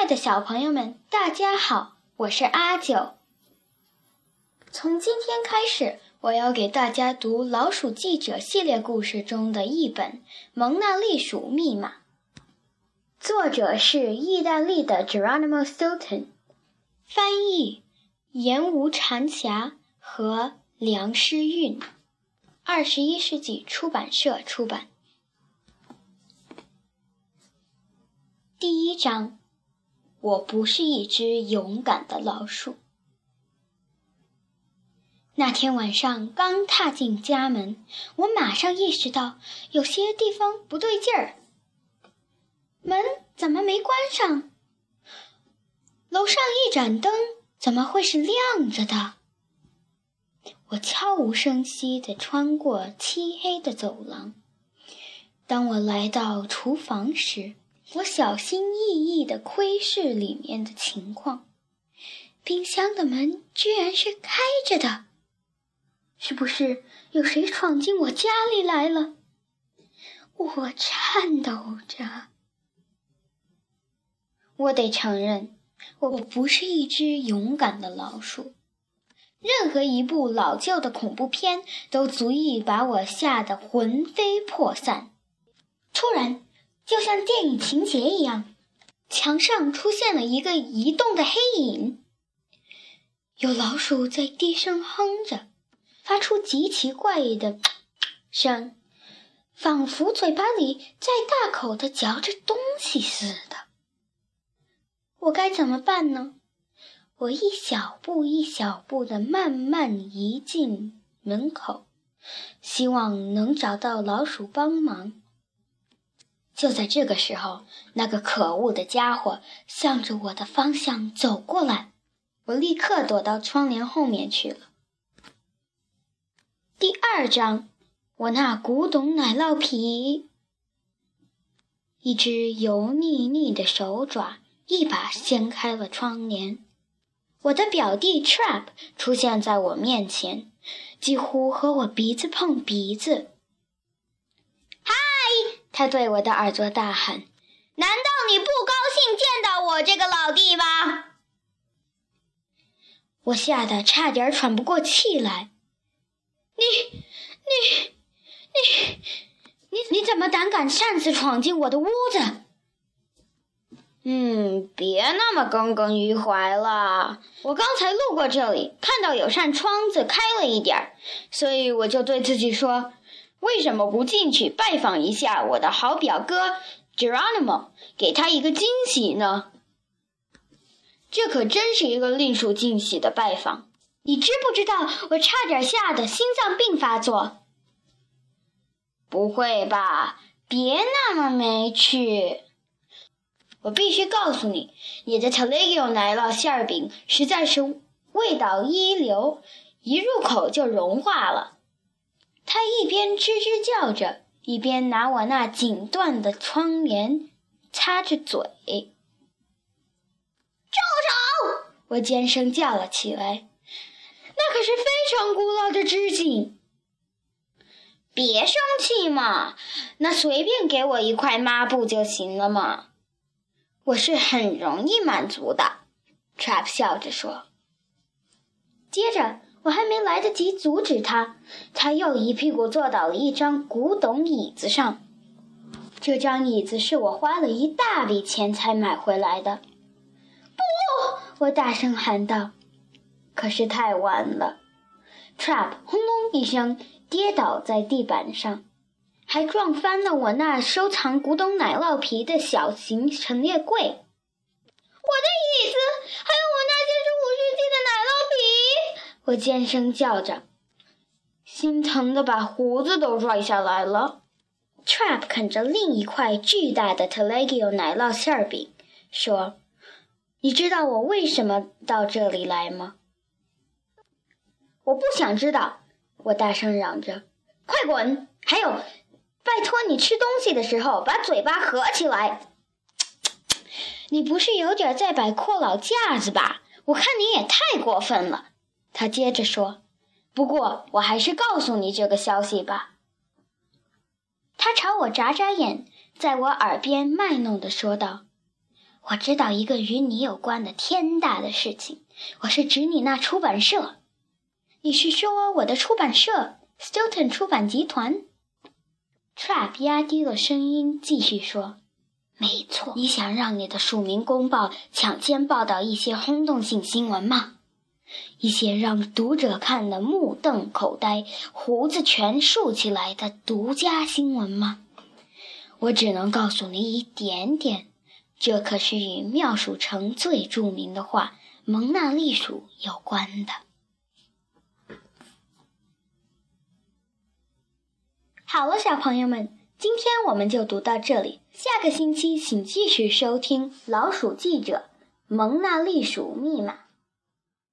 爱的小朋友们，大家好，我是阿九。从今天开始，我要给大家读《老鼠记者》系列故事中的一本《蒙娜丽鼠密码》，作者是意大利的 Geronimo Stilton，翻译言无禅霞和梁诗韵，二十一世纪出版社出版。第一章，我不是一只勇敢的老鼠。那天晚上刚踏进家门，我马上意识到有些地方不对劲儿。门怎么没关上？楼上一盏灯怎么会是亮着的？我悄无声息地穿过漆黑的走廊。当我来到厨房时，我小心翼翼地窥视里面的情况，冰箱的门居然是开着的。是不是有谁闯进我家里来了？我颤抖着。我得承认，我不是一只勇敢的老鼠。任何一部老旧的恐怖片都足以把我吓得魂飞魄散。突然。就像电影情节一样，墙上出现了一个移动的黑影。有老鼠在低声哼着，发出极其怪异的声，仿佛嘴巴里在大口的嚼着东西似的。我该怎么办呢？我一小步一小步的慢慢移进门口，希望能找到老鼠帮忙。就在这个时候，那个可恶的家伙向着我的方向走过来，我立刻躲到窗帘后面去了。第二章，我那古董奶酪皮，一只油腻腻的手爪一把掀开了窗帘，我的表弟 Trap 出现在我面前，几乎和我鼻子碰鼻子。他对我的耳朵大喊：“难道你不高兴见到我这个老弟吗？”我吓得差点喘不过气来。“你、你、你、你、你怎么胆敢擅自闯进我的屋子？”“嗯，别那么耿耿于怀了。我刚才路过这里，看到有扇窗子开了一点儿，所以我就对自己说。”为什么不进去拜访一下我的好表哥 Geronimo，给他一个惊喜呢？这可真是一个令属惊喜的拜访。你知不知道，我差点吓得心脏病发作？不会吧？别那么没趣！我必须告诉你，你的 Taleggio 奶酪馅饼实在是味道一流，一入口就融化了。他一边吱吱叫着，一边拿我那锦缎的窗帘擦着嘴。住手！我尖声叫了起来。那可是非常古老的织锦。别生气嘛，那随便给我一块抹布就行了嘛。我是很容易满足的。Trap 笑着说。接着。我还没来得及阻止他，他又一屁股坐到了一张古董椅子上。这张椅子是我花了一大笔钱才买回来的。不！我大声喊道。可是太晚了，Trap 轰隆一声跌倒在地板上，还撞翻了我那收藏古董奶酪皮的小型陈列柜。我的椅子，还有我那些是五世纪的奶酪皮。我尖声叫着，心疼的把胡子都拽下来了。Trap 啃着另一块巨大的 Taleggio 奶酪馅饼，说：“你知道我为什么到这里来吗？”我不想知道！我大声嚷着：“快滚！还有，拜托你吃东西的时候把嘴巴合起来。你不是有点在摆阔老架子吧？我看你也太过分了。”他接着说：“不过，我还是告诉你这个消息吧。”他朝我眨眨眼，在我耳边卖弄地说道：“我知道一个与你有关的天大的事情，我是指你那出版社。你是说我的出版社 Stilton 出版集团？Trap 压低了声音继续说：“没错，你想让你的署名公报抢先报道一些轰动性新闻吗？一些让读者看得目瞪口呆、胡子全竖起来的独家新闻吗？我只能告诉你一点点。”这可是与妙鼠城最著名的画《蒙娜丽鼠》有关的。好了，小朋友们，今天我们就读到这里。下个星期请继续收听《老鼠记者蒙娜丽鼠密码》。